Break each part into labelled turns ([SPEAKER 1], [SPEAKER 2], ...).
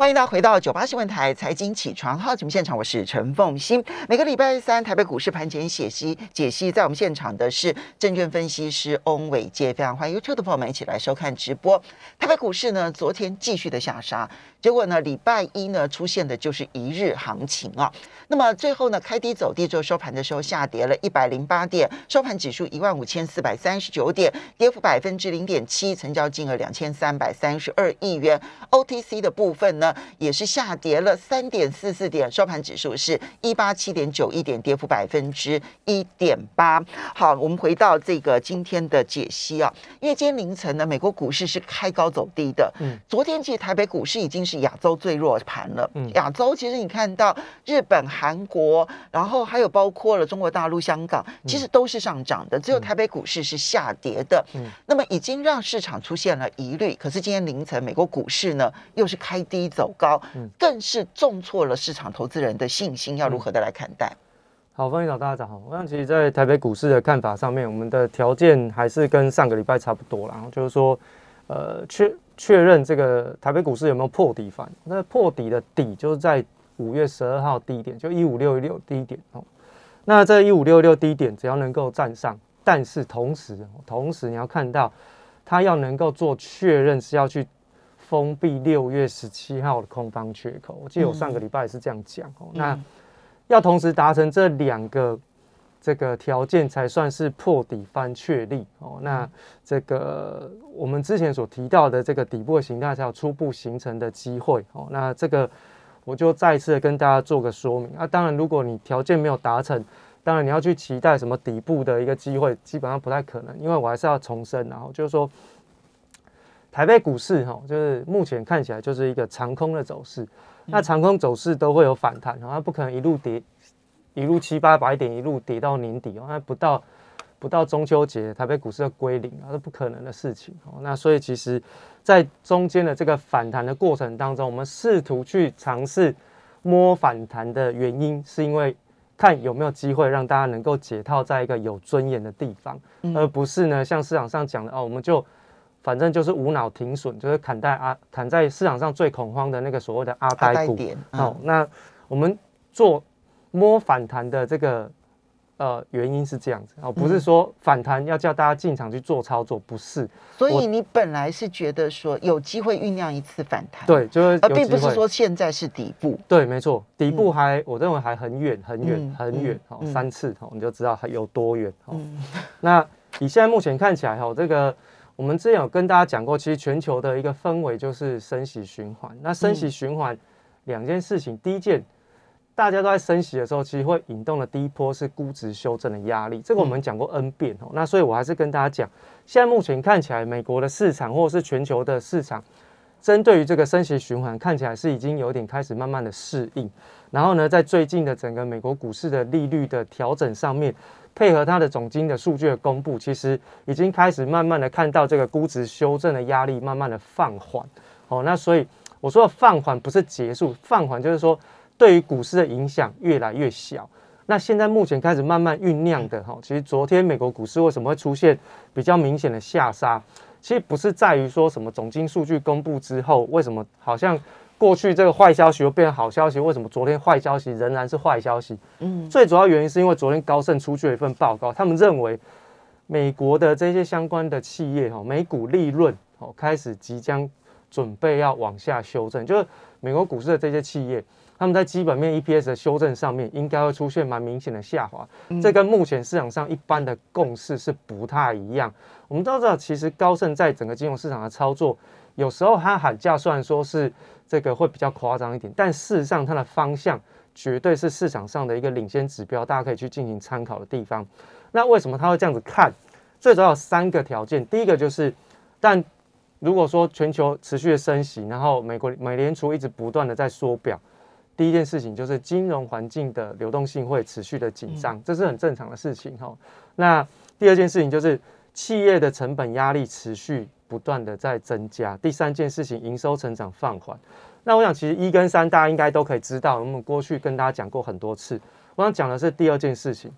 [SPEAKER 1] 欢迎大家回到九八新闻台财经起床号节目现场，我是陈凤欣。每个礼拜三台北股市盘前解析，解析在我们现场的是证券分析师翁伟杰，非常欢迎 YouTube 的朋友们一起来收看直播。台北股市呢，昨天继续的下杀，结果呢，礼拜一呢出现的就是一日行情啊。那么最后呢，开低走低之后收盘的时候下跌了一百零八点，收盘指数一万五千四百三十九点，跌幅百分之零点七，成交金额两千三百三十二亿元。OTC 的部分呢？也是下跌了三点四四点，收盘指数是一八七点九一点，跌幅百分之一点八。好，我们回到这个今天的解析啊，因为今天凌晨呢，美国股市是开高走低的。嗯，昨天其实台北股市已经是亚洲最弱盘了。嗯，亚洲其实你看到日本、韩国，然后还有包括了中国大陆、香港，其实都是上涨的，只有台北股市是下跌的。嗯，那么已经让市场出现了疑虑。可是今天凌晨美国股市呢，又是开低走。走高，嗯更是重挫了市场投资人的信心，要如何的来看待？
[SPEAKER 2] 好，欢迎早大家早好。我想，其实，在台北股市的看法上面，我们的条件还是跟上个礼拜差不多啦。就是说，呃，确确认这个台北股市有没有破底反？那破底的底就是在五月十二号低点，就一五六一六低点哦。那这一五六六低点，只要能够站上，但是同时，同时你要看到，它要能够做确认，是要去。封闭六月十七号的空方缺口，我记得我上个礼拜也是这样讲哦。那要同时达成这两个这个条件，才算是破底翻确立哦。那这个我们之前所提到的这个底部的形态才有初步形成的机会哦。那这个我就再一次跟大家做个说明啊。当然，如果你条件没有达成，当然你要去期待什么底部的一个机会，基本上不太可能。因为我还是要重申，然后就是说。台北股市哈，就是目前看起来就是一个长空的走势。那长空走势都会有反弹，它不可能一路跌，一路七八百点一路跌到年底哦。那不到不到中秋节，台北股市要归零啊，是不可能的事情哦。那所以其实，在中间的这个反弹的过程当中，我们试图去尝试摸反弹的原因，是因为看有没有机会让大家能够解套在一个有尊严的地方，而不是呢像市场上讲的哦，我们就。反正就是无脑停损，就是砍在啊砍在市场上最恐慌的那个所谓的阿呆股。哦，那我们做摸反弹的这个呃原因是这样子哦，不是说反弹要叫大家进场去做操作，不是。
[SPEAKER 1] 所以你本来是觉得说有机会酝酿一次反弹，
[SPEAKER 2] 对，就是
[SPEAKER 1] 而并不是说现在是底部。
[SPEAKER 2] 对，没错，底部还我认为还很远很远很远哦，三次哦，你就知道还有多远哦。那以现在目前看起来哈，这个。我们之前有跟大家讲过，其实全球的一个氛围就是升息循环。那升息循环两件事情，第一件大家都在升息的时候，其实会引动的第一波是估值修正的压力。这个我们讲过 N 遍哦。那所以我还是跟大家讲，现在目前看起来，美国的市场或者是全球的市场，针对于这个升息循环，看起来是已经有点开始慢慢的适应。然后呢，在最近的整个美国股市的利率的调整上面。配合它的总金的数据的公布，其实已经开始慢慢的看到这个估值修正的压力慢慢的放缓。哦，那所以我说的放缓不是结束，放缓就是说对于股市的影响越来越小。那现在目前开始慢慢酝酿的哈，其实昨天美国股市为什么会出现比较明显的下杀？其实不是在于说什么总金数据公布之后，为什么好像。过去这个坏消息又变成好消息，为什么昨天坏消息仍然是坏消息？嗯，最主要原因是因为昨天高盛出具了一份报告，他们认为美国的这些相关的企业哈，每股利润哦开始即将准备要往下修正，就是美国股市的这些企业，他们在基本面 EPS 的修正上面应该会出现蛮明显的下滑，这跟目前市场上一般的共识是不太一样。我们都知道，其实高盛在整个金融市场的操作，有时候他喊价虽然说是。这个会比较夸张一点，但事实上它的方向绝对是市场上的一个领先指标，大家可以去进行参考的地方。那为什么他会这样子看？最主要有三个条件。第一个就是，但如果说全球持续的升息，然后美国美联储一直不断的在缩表，第一件事情就是金融环境的流动性会持续的紧张，这是很正常的事情哈。那第二件事情就是企业的成本压力持续。不断的在增加。第三件事情，营收成长放缓。那我想，其实一跟三大家应该都可以知道，我们过去跟大家讲过很多次。我想讲的是第二件事情，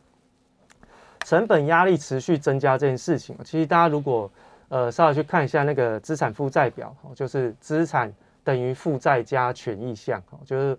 [SPEAKER 2] 成本压力持续增加这件事情。其实大家如果呃稍微去看一下那个资产负债表，就是资产等于负债加权益项，就是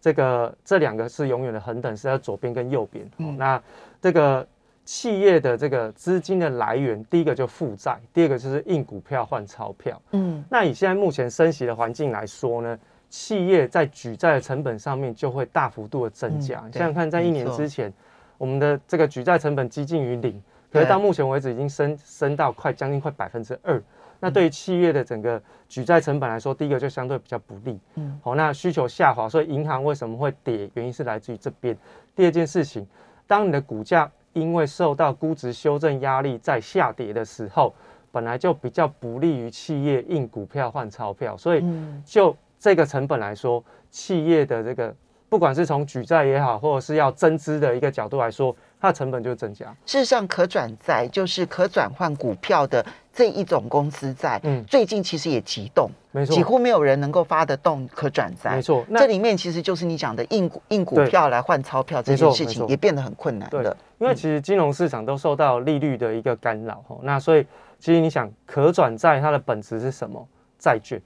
[SPEAKER 2] 这个这两个是永远的恒等，是在左边跟右边。那这个企业的这个资金的来源，第一个就负债，第二个就是印股票换钞票。嗯，那以现在目前升息的环境来说呢，企业在举债的成本上面就会大幅度的增加。想想看，在一年之前，我们的这个举债成本接近于零，可是到目前为止已经升升到快将近快百分之二。那对于企业的整个举债成本来说，第一个就相对比较不利。嗯，好，那需求下滑，所以银行为什么会跌？原因是来自于这边。第二件事情，当你的股价因为受到估值修正压力在下跌的时候，本来就比较不利于企业印股票换钞票。所以就这个成本来说，企业的这个不管是从举债也好，或者是要增资的一个角度来说，它的成本就增加。
[SPEAKER 1] 事实上，可转债就是可转换股票的。这一种公司债，嗯，最近其实也急动，
[SPEAKER 2] 没错，
[SPEAKER 1] 几乎没有人能够发得动可转债，
[SPEAKER 2] 没错。
[SPEAKER 1] 这里面其实就是你讲的印股印股票来换钞票这件事情，也变得很困难的。
[SPEAKER 2] 因为其实金融市场都受到利率的一个干扰，哈，那所以其实你想可转债它的本质是什么？债券，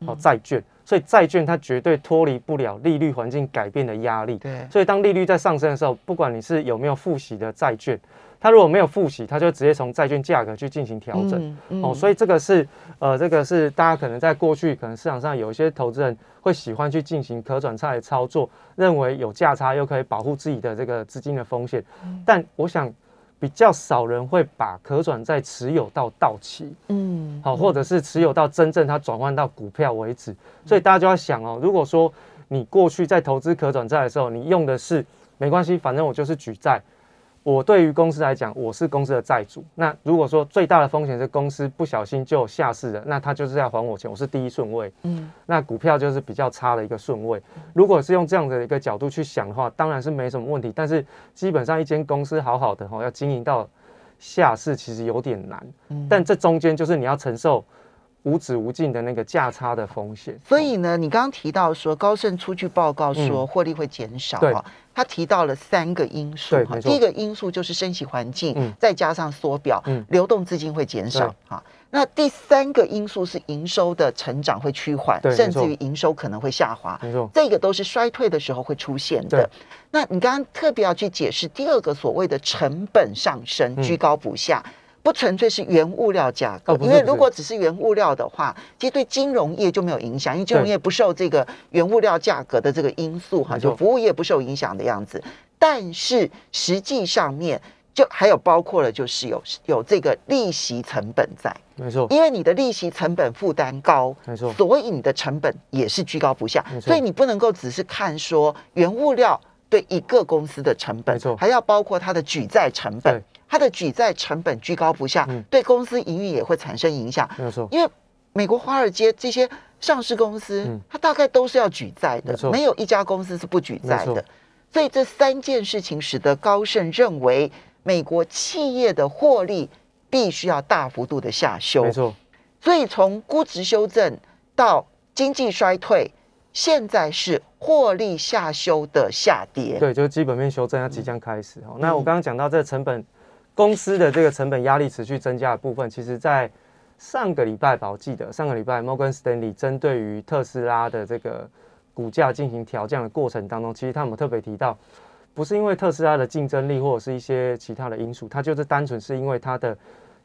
[SPEAKER 2] 哦，债券，所以债券它绝对脱离不了利率环境改变的压力。
[SPEAKER 1] 对，
[SPEAKER 2] 所以当利率在上升的时候，不管你是有没有付息的债券。它如果没有付息，他就直接从债券价格去进行调整哦，所以这个是呃，这个是大家可能在过去可能市场上有一些投资人会喜欢去进行可转债的操作，认为有价差又可以保护自己的这个资金的风险，但我想比较少人会把可转债持有到到期，嗯，好，或者是持有到真正它转换到股票为止，所以大家就要想哦，如果说你过去在投资可转债的时候，你用的是没关系，反正我就是举债。我对于公司来讲，我是公司的债主。那如果说最大的风险是公司不小心就下市了，那他就是要还我钱，我是第一顺位。嗯，那股票就是比较差的一个顺位。如果是用这样的一个角度去想的话，当然是没什么问题。但是基本上一间公司好好的哈，要经营到下市其实有点难。嗯，但这中间就是你要承受。无止无尽的那个价差的风险，
[SPEAKER 1] 所以呢，你刚刚提到说高盛出具报告说获利会减少啊，他提到了三个因素哈，第一个因素就是升息环境，再加上缩表，流动资金会减少哈。那第三个因素是营收的成长会趋缓，甚至于营收可能会下滑，这个都是衰退的时候会出现的。那你刚刚特别要去解释第二个所谓的成本上升，居高不下。不纯粹是原物料价格，因为如果只是原物料的话，其实对金融业就没有影响，因为金融业不受这个原物料价格的这个因素哈，就服务业不受影响的样子。但是实际上面就还有包括了，就是有有这个利息成本在，
[SPEAKER 2] 没错，
[SPEAKER 1] 因为你的利息成本负担高，
[SPEAKER 2] 没错，
[SPEAKER 1] 所以你的成本也是居高不下，所以你不能够只是看说原物料对一个公司的成本，
[SPEAKER 2] 没错，
[SPEAKER 1] 还要包括它的举债成本。它的举债成本居高不下，对公司营运也会产生影响。
[SPEAKER 2] 没有错，
[SPEAKER 1] 因为美国华尔街这些上市公司，它大概都是要举债的，没有一家公司是不举债的。所以这三件事情使得高盛认为，美国企业的获利必须要大幅度的下修。
[SPEAKER 2] 没错，
[SPEAKER 1] 所以从估值修正到经济衰退，现在是获利下修的下跌。
[SPEAKER 2] 对，就是基本面修正要即将开始。那我刚刚讲到这成本。公司的这个成本压力持续增加的部分，其实，在上个礼拜吧，我记得上个礼拜摩根斯丹利针对于特斯拉的这个股价进行调降的过程当中，其实他们特别提到，不是因为特斯拉的竞争力或者是一些其他的因素，它就是单纯是因为它的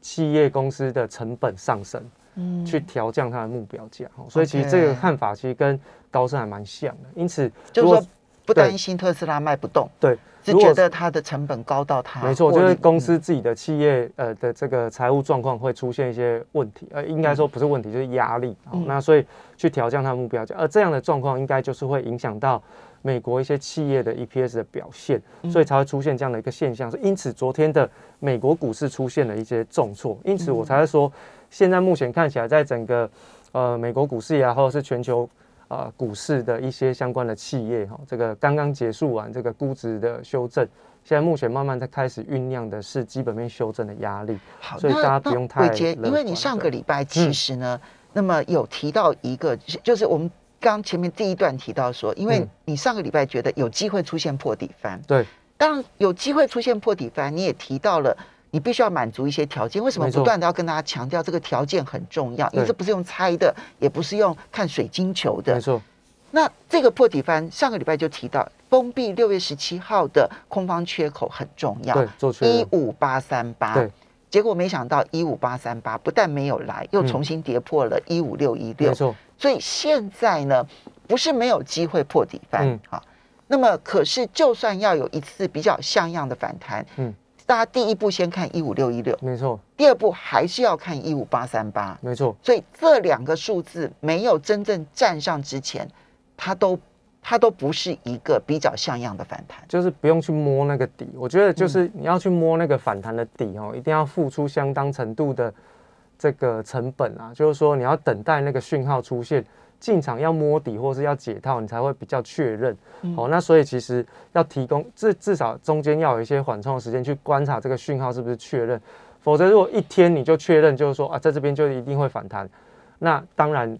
[SPEAKER 2] 企业公司的成本上升，嗯，去调降它的目标价。所以其实这个看法其实跟高盛还蛮像的。因此，
[SPEAKER 1] 就是说不担心特斯拉卖不动。
[SPEAKER 2] 对。
[SPEAKER 1] 是觉得它的成本高到它
[SPEAKER 2] 没错，就是公司自己的企业呃的这个财务状况会出现一些问题，呃，应该说不是问题，就是压力。那所以去调降它的目标价，而这样的状况应该就是会影响到美国一些企业的 EPS 的表现，所以才会出现这样的一个现象。是因此昨天的美国股市出现了一些重挫，因此我才会说，现在目前看起来，在整个呃美国股市也好，或者是全球。啊，股市的一些相关的企业哈，这个刚刚结束完这个估值的修正，现在目前慢慢在开始酝酿的是基本面修正的压力。
[SPEAKER 1] 好，
[SPEAKER 2] 所以大家不用太
[SPEAKER 1] 因为你上个礼拜其实呢，那么有提到一个，就是我们刚前面第一段提到说，因为你上个礼拜觉得有机会出现破底翻，
[SPEAKER 2] 对，
[SPEAKER 1] 当然有机会出现破底翻，你也提到了你必须要满足一些条件。为什么不断的要跟大家强调这个条件很重要？因为这不是用猜的，也不是用看水晶球的。
[SPEAKER 2] 没错。
[SPEAKER 1] 那这个破底翻上个礼拜就提到，封闭六月十七号的空方缺口很重要，一五八三八，
[SPEAKER 2] 对。
[SPEAKER 1] 结果没想到一五八三八不但没有来，又重新跌破了一五六一六，
[SPEAKER 2] 没错。
[SPEAKER 1] 所以现在呢，不是没有机会破底翻啊。那么，可是就算要有一次比较像样的反弹，嗯，大家第一步先看一五六一六，
[SPEAKER 2] 没错。
[SPEAKER 1] 第二步还是要看一五八三八，
[SPEAKER 2] 没错。
[SPEAKER 1] 所以这两个数字没有真正站上之前，它都它都不是一个比较像样的反弹，
[SPEAKER 2] 就是不用去摸那个底。我觉得就是你要去摸那个反弹的底哦，一定要付出相当程度的这个成本啊，就是说你要等待那个讯号出现。进场要摸底或是要解套，你才会比较确认。哦，那所以其实要提供至至少中间要有一些缓冲的时间去观察这个讯号是不是确认，否则如果一天你就确认就是说啊，在这边就一定会反弹，那当然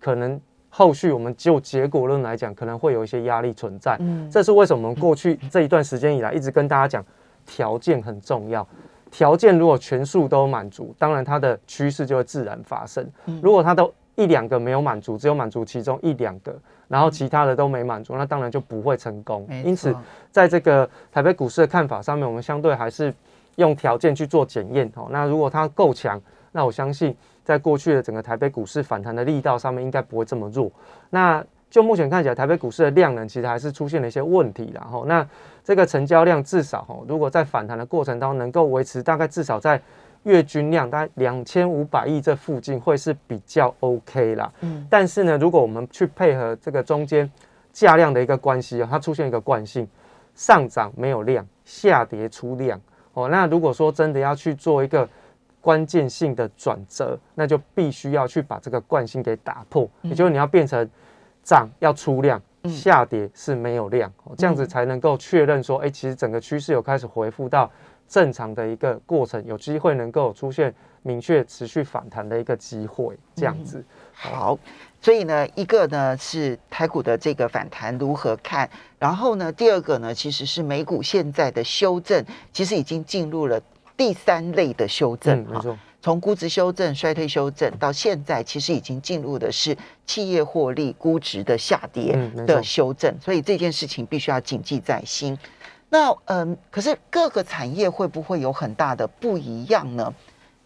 [SPEAKER 2] 可能后续我们就结果论来讲，可能会有一些压力存在。嗯，这是为什么我们过去这一段时间以来一直跟大家讲，条件很重要，条件如果全数都满足，当然它的趋势就会自然发生。如果它都一两个没有满足，只有满足其中一两个，然后其他的都没满足，那当然就不会成功。因此，在这个台北股市的看法上面，我们相对还是用条件去做检验。哦，那如果它够强，那我相信在过去的整个台北股市反弹的力道上面，应该不会这么弱。那就目前看起来，台北股市的量能其实还是出现了一些问题。然后，那这个成交量至少，哈，如果在反弹的过程当中能够维持，大概至少在。月均量大概两千五百亿这附近会是比较 OK 啦，嗯，但是呢，如果我们去配合这个中间价量的一个关系啊，它出现一个惯性，上涨没有量，下跌出量，哦，那如果说真的要去做一个关键性的转折，那就必须要去把这个惯性给打破，也就是你要变成涨要出量，下跌是没有量，这样子才能够确认说，哎，其实整个趋势有开始回复到。正常的一个过程，有机会能够出现明确持续反弹的一个机会，这样子。
[SPEAKER 1] 好，所以呢，一个呢是台股的这个反弹如何看，然后呢，第二个呢，其实是美股现在的修正，其实已经进入了第三类的修正。
[SPEAKER 2] 没错，
[SPEAKER 1] 从估值修正、衰退修正到现在，其实已经进入的是企业获利估值的下跌的修正，所以这件事情必须要谨记在心。那嗯，可是各个产业会不会有很大的不一样呢？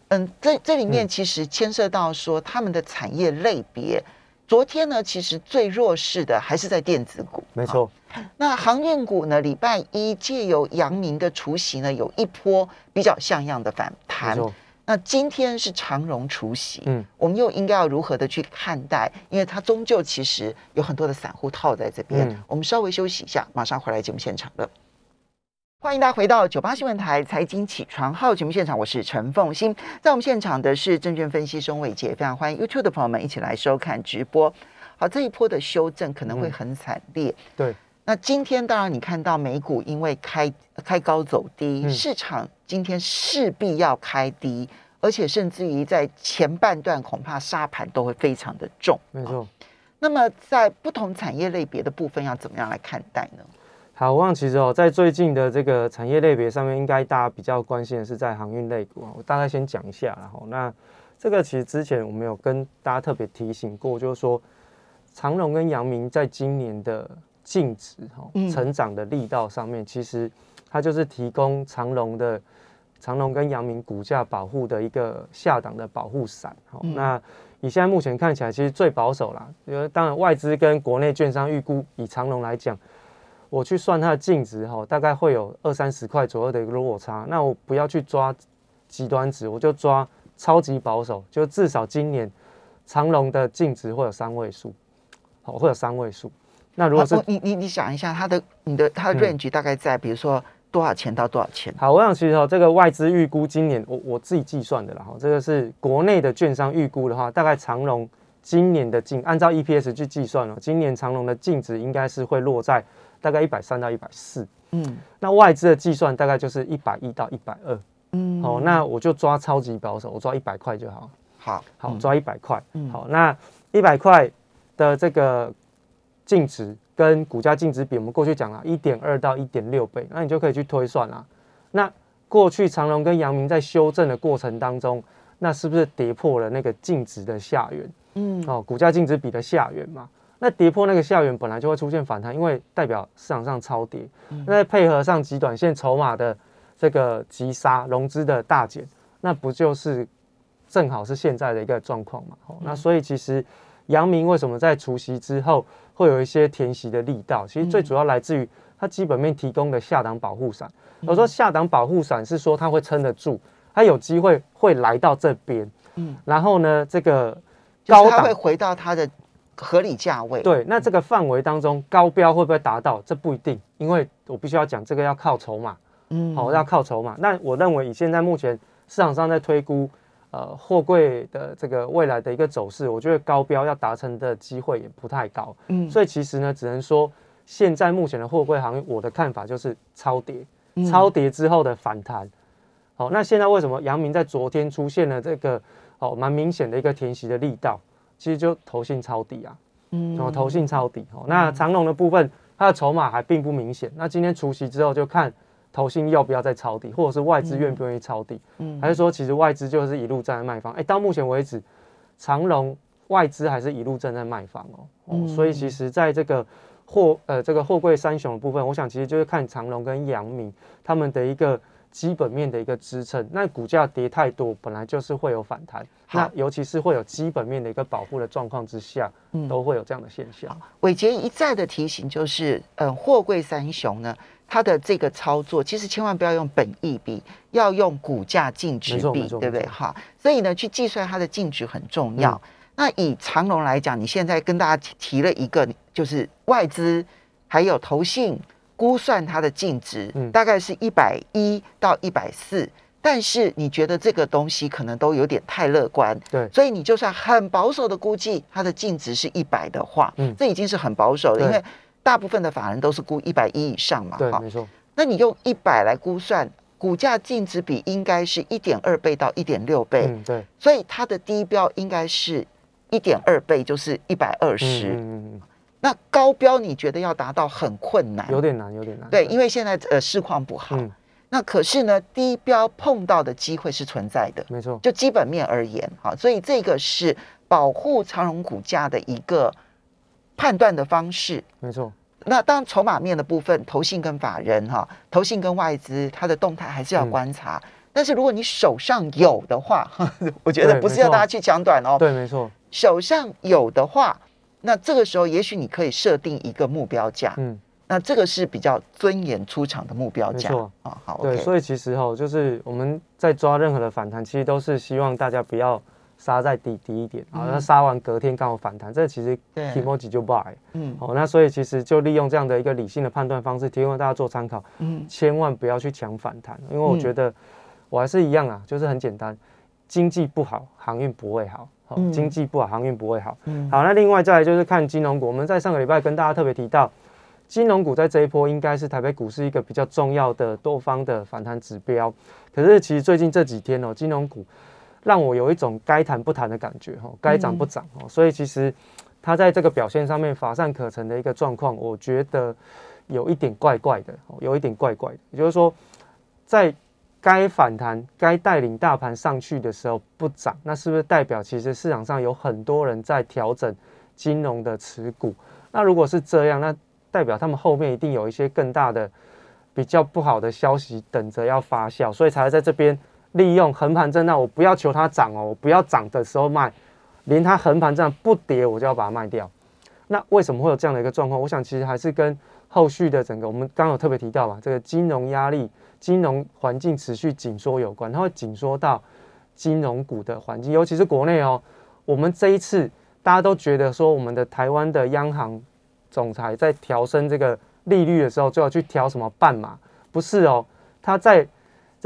[SPEAKER 1] 嗯，这这里面其实牵涉到说他们的产业类别。昨天呢，其实最弱势的还是在电子股。
[SPEAKER 2] 没错。
[SPEAKER 1] 那航运股呢，礼拜一借由阳明的除夕呢，有一波比较像样的反弹。那今天是长荣除夕，嗯，我们又应该要如何的去看待？因为它终究其实有很多的散户套在这边。我们稍微休息一下，马上回来节目现场了。欢迎大家回到九八新闻台财经起床号节目现场，我是陈凤欣，在我们现场的是证券分析师伟杰，非常欢迎 YouTube 的朋友们一起来收看直播。好，这一波的修正可能会很惨烈。
[SPEAKER 2] 对，
[SPEAKER 1] 那今天当然你看到美股因为开开高走低，市场今天势必要开低，而且甚至于在前半段恐怕沙盘都会非常的重。
[SPEAKER 2] 没错。
[SPEAKER 1] 那么在不同产业类别的部分要怎么样来看待呢？
[SPEAKER 2] 好，我想其实哦，在最近的这个产业类别上面，应该大家比较关心的是在航运类股啊。我大概先讲一下，然后那这个其实之前我们有跟大家特别提醒过，就是说长荣跟阳明在今年的净值哈成长的力道上面，其实它就是提供长荣的长荣跟阳明股价保护的一个下档的保护伞。好，那以现在目前看起来，其实最保守啦，因为当然外资跟国内券商预估，以长荣来讲。我去算它的净值哈，大概会有二三十块左右的一个落差。那我不要去抓极端值，我就抓超级保守，就至少今年长隆的净值会有三位数，好，会有三位数。那如果是
[SPEAKER 1] 你你你想一下，它的你的它的 range 大概在比如说多少钱到多少钱？
[SPEAKER 2] 好，我想其实哦，这个外资预估今年我我自己计算的啦哈，这个是国内的券商预估的话，大概长隆今年的净按照 EPS 去计算哦，今年长隆的净值应该是会落在。大概一百三到一百四，嗯，那外资的计算大概就是一百一到一百二，嗯，好，那我就抓超级保守，我抓一百块就好，
[SPEAKER 1] 好，
[SPEAKER 2] 好抓一百块，嗯，好，那一百块的这个净值跟股价净值比，我们过去讲了一点二到一点六倍，那你就可以去推算啦。那过去长隆跟阳明在修正的过程当中，那是不是跌破了那个净值的下缘？嗯，哦，股价净值比的下缘嘛。那跌破那个下缘，本来就会出现反弹，因为代表市场上超跌。那配合上极短线筹码的这个急杀，融资的大减，那不就是正好是现在的一个状况嘛？哦，那所以其实阳明为什么在除夕之后会有一些填息的力道？其实最主要来自于它基本面提供的下档保护伞。我说下档保护伞是说它会撑得住，它有机会会来到这边。嗯，然后呢，这个
[SPEAKER 1] 高档会回到它的。合理价位
[SPEAKER 2] 对，那这个范围当中高标会不会达到？这不一定，因为我必须要讲这个要靠筹码，嗯，好要靠筹码。那我认为以现在目前市场上在推估，呃，货柜的这个未来的一个走势，我觉得高标要达成的机会也不太高，嗯，所以其实呢，只能说现在目前的货柜行业，我的看法就是超跌，超跌之后的反弹。好，那现在为什么阳明在昨天出现了这个哦蛮明显的一个填息的力道？其实就投信抄底啊，嗯，哦，投信抄底哦。那长龙的部分，它的筹码还并不明显。那今天除夕之后，就看投信要不要再抄底，或者是外资愿不愿意抄底，嗯，还是说其实外资就是一路站在卖方？哎，到目前为止，长龙外资还是一路站在卖方哦。哦，所以其实在这个货呃这个货柜三雄的部分，我想其实就是看长龙跟阳明他们的一个。基本面的一个支撑，那股价跌太多，本来就是会有反弹。那尤其是会有基本面的一个保护的状况之下，嗯，都会有这样的现象。
[SPEAKER 1] 伟杰一再的提醒，就是嗯，货柜三雄呢，它的这个操作其实千万不要用本益比，要用股价净值比，对不对？哈，所以呢，去计算它的净值很重要。那以长隆来讲，你现在跟大家提了一个，就是外资还有投信。估算它的净值大概是一百一到一百四，但是你觉得这个东西可能都有点太乐观，
[SPEAKER 2] 对，
[SPEAKER 1] 所以你就算很保守的估计它的净值是一百的话，嗯，这已经是很保守了，因为大部分的法人都是估一百一以上嘛，
[SPEAKER 2] 对，没错。
[SPEAKER 1] 那你用一百来估算，股价净值比应该是一点二倍到一点六倍，
[SPEAKER 2] 嗯，对，
[SPEAKER 1] 所以它的低标应该是一点二倍，就是一百二十，嗯。那高标你觉得要达到很困难，
[SPEAKER 2] 有点难，有点难。
[SPEAKER 1] 对，因为现在呃市况不好。嗯。那可是呢，低标碰到的机会是存在的。
[SPEAKER 2] 没错。
[SPEAKER 1] 就基本面而言，哈，所以这个是保护长荣股价的一个判断的方式。
[SPEAKER 2] 没错。
[SPEAKER 1] 那当然，筹码面的部分，投信跟法人哈，投信跟外资，它的动态还是要观察。但是如果你手上有的话，我觉得不是要大家去抢短哦。
[SPEAKER 2] 对，没错。
[SPEAKER 1] 手上有的话。那这个时候，也许你可以设定一个目标价，嗯，那这个是比较尊严出场的目标价，
[SPEAKER 2] 没错。啊，好，对，所以其实哈，就是我们在抓任何的反弹，其实都是希望大家不要杀在底低一点。啊，那杀完隔天刚好反弹，这其实提莫吉就 buy，嗯，好，那所以其实就利用这样的一个理性的判断方式，提供大家做参考，嗯，千万不要去抢反弹，因为我觉得我还是一样啊，就是很简单，经济不好，航运不会好。经济不好，航运不会好。嗯，好，那另外再来就是看金融股。我们在上个礼拜跟大家特别提到，金融股在这一波应该是台北股市一个比较重要的多方的反弹指标。可是其实最近这几天哦，金融股让我有一种该谈不谈的感觉哈，该涨不涨哦。所以其实它在这个表现上面乏善可陈的一个状况，我觉得有一点怪怪的，有一点怪怪的。也就是说，在该反弹、该带领大盘上去的时候不涨，那是不是代表其实市场上有很多人在调整金融的持股？那如果是这样，那代表他们后面一定有一些更大的、比较不好的消息等着要发酵，所以才在这边利用横盘震荡。我不要求它涨哦，我不要涨的时候卖，连它横盘这样不跌，我就要把它卖掉。那为什么会有这样的一个状况？我想其实还是跟后续的整个我们刚有特别提到嘛，这个金融压力。金融环境持续紧缩有关，它会紧缩到金融股的环境，尤其是国内哦。我们这一次大家都觉得说，我们的台湾的央行总裁在调升这个利率的时候，就要去调什么半码？不是哦，他在。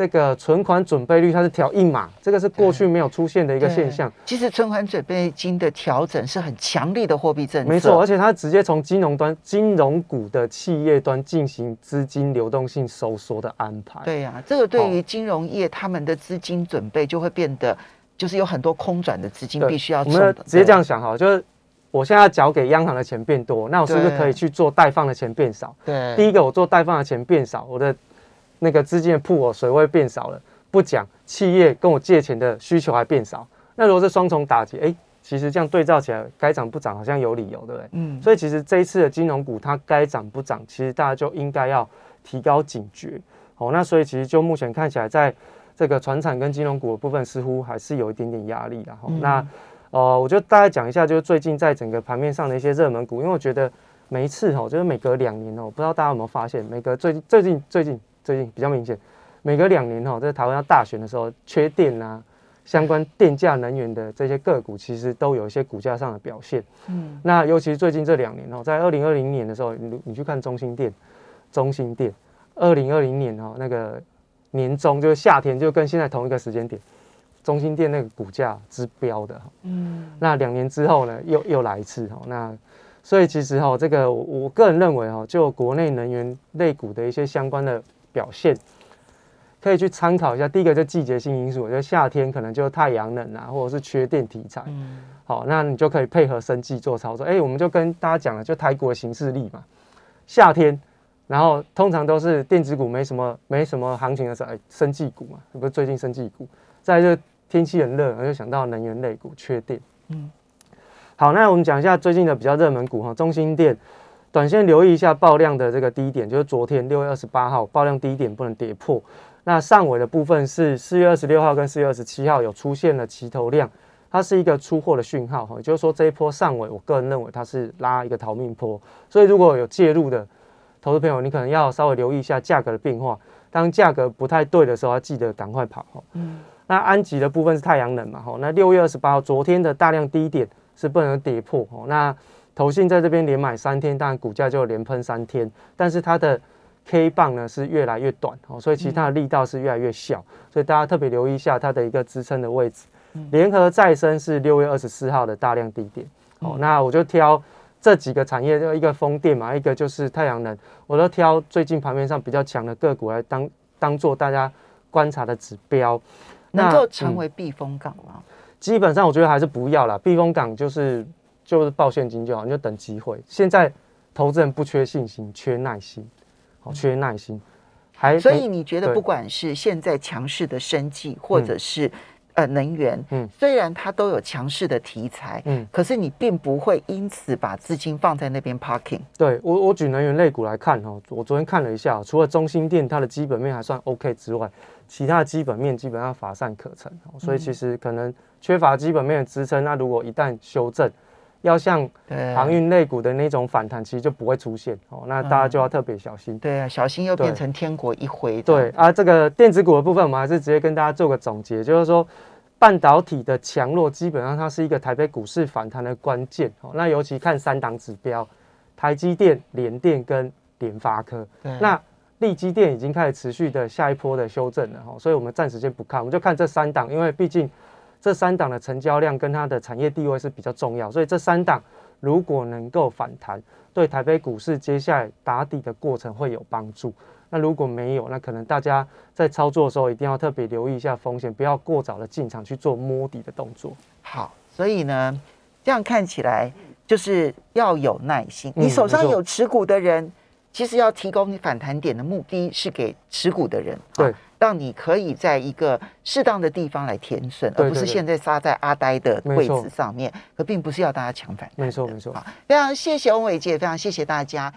[SPEAKER 2] 这个存款准备率它是调一码，这个是过去没有出现的一个现象。
[SPEAKER 1] 其实存款准备金的调整是很强力的货币政策，
[SPEAKER 2] 没错，而且它直接从金融端、金融股的企业端进行资金流动性收缩的安排。
[SPEAKER 1] 对呀，这个对于金融业他们的资金准备就会变得，就是有很多空转的资金必须要。
[SPEAKER 2] 我们直接这样想哈，就是我现在要缴给央行的钱变多，那我是不是可以去做贷放的钱变少？
[SPEAKER 1] 对，
[SPEAKER 2] 第一个我做贷放的钱变少，我的。那个资金的铺哦水位变少了，不讲企业跟我借钱的需求还变少，那如果是双重打击，哎，其实这样对照起来，该涨不涨好像有理由，对不对？嗯。所以其实这一次的金融股它该涨不涨，其实大家就应该要提高警觉。哦，那所以其实就目前看起来，在这个船产跟金融股的部分，似乎还是有一点点压力的。那呃，我就大概讲一下，就是最近在整个盘面上的一些热门股，因为我觉得每一次哦，就是每隔两年哦，不知道大家有没有发现，每隔最近最近最近最近比较明显，每隔两年哦，在台湾要大选的时候，缺电啊，相关电价能源的这些个股，其实都有一些股价上的表现。嗯，那尤其是最近这两年哦，在二零二零年的时候，你你去看中心电，中心电。二零二零年哦，那个年中就是夏天，就跟现在同一个时间点，中心店那个股价之标的嗯，那两年之后呢，又又来一次哈，那所以其实哈，这个我个人认为哈，就国内能源类股的一些相关的表现，可以去参考一下。第一个就季节性因素，就夏天可能就太阳能啊，或者是缺电题材，嗯，好，那你就可以配合生计做操作。哎，我们就跟大家讲了，就台股的形势力嘛，夏天。然后通常都是电子股没什么没什么行情的时候，哎，生技股嘛，不是最近生技股，在这天气很热，我就想到能源类股缺电。嗯，好，那我们讲一下最近的比较热门股哈，中心电，短线留意一下爆量的这个低点，就是昨天六月二十八号爆量低点不能跌破。那上尾的部分是四月二十六号跟四月二十七号有出现了齐头量，它是一个出货的讯号哈，也就是说这一波上尾，我个人认为它是拉一个逃命坡，所以如果有介入的。投资朋友，你可能要稍微留意一下价格的变化。当价格不太对的时候，要记得赶快跑哈。嗯。那安吉的部分是太阳能嘛？哈。那六月二十八号，昨天的大量低点是不能跌破。哦。那投信在这边连买三天，当然股价就连喷三天。但是它的 K 棒呢是越来越短哦，所以其他的力道是越来越小。所以大家特别留意一下它的一个支撑的位置。联合再生是六月二十四号的大量低点。哦。那我就挑。这几个产业就一个风电嘛，一个就是太阳能，我都挑最近盘面上比较强的个股来当当做大家观察的指标，
[SPEAKER 1] 能够成为避风港吗？
[SPEAKER 2] 基本上我觉得还是不要了，避风港就是就是报现金就好，你就等机会。现在投资人不缺信心，缺耐心，好，缺耐心。
[SPEAKER 1] 还所以你觉得不管是现在强势的生计，或者是。呃，能源，嗯，虽然它都有强势的题材，嗯，可是你并不会因此把资金放在那边 parking。
[SPEAKER 2] 对我，我举能源类股来看哈，我昨天看了一下，除了中心店它的基本面还算 OK 之外，其他的基本面基本上乏善可陈，所以其实可能缺乏基本面的支撑。那如果一旦修正，要像航运类股的那种反弹，其实就不会出现哦。那大家就要特别小心。
[SPEAKER 1] 对啊，小心又变成天国一回。
[SPEAKER 2] 对啊，这个电子股的部分，我们还是直接跟大家做个总结，就是说。半导体的强弱，基本上它是一个台北股市反弹的关键。哦，那尤其看三档指标，台积电、联电跟联发科。那利基电已经开始持续的下一波的修正了。哈，所以我们暂时先不看，我们就看这三档，因为毕竟这三档的成交量跟它的产业地位是比较重要。所以这三档如果能够反弹，对台北股市接下来打底的过程会有帮助。那如果没有，那可能大家在操作的时候一定要特别留意一下风险，不要过早的进场去做摸底的动作。
[SPEAKER 1] 好，所以呢，这样看起来就是要有耐心。你手上有持股的人，其实要提供你反弹点的目的是给持股的人，
[SPEAKER 2] 对，
[SPEAKER 1] 让你可以在一个适当的地方来填顺，而不是现在杀在阿呆的位置上面。可并不是要大家抢反弹。
[SPEAKER 2] 没错，没错。
[SPEAKER 1] 好，非常谢谢翁伟杰，非常谢谢大家。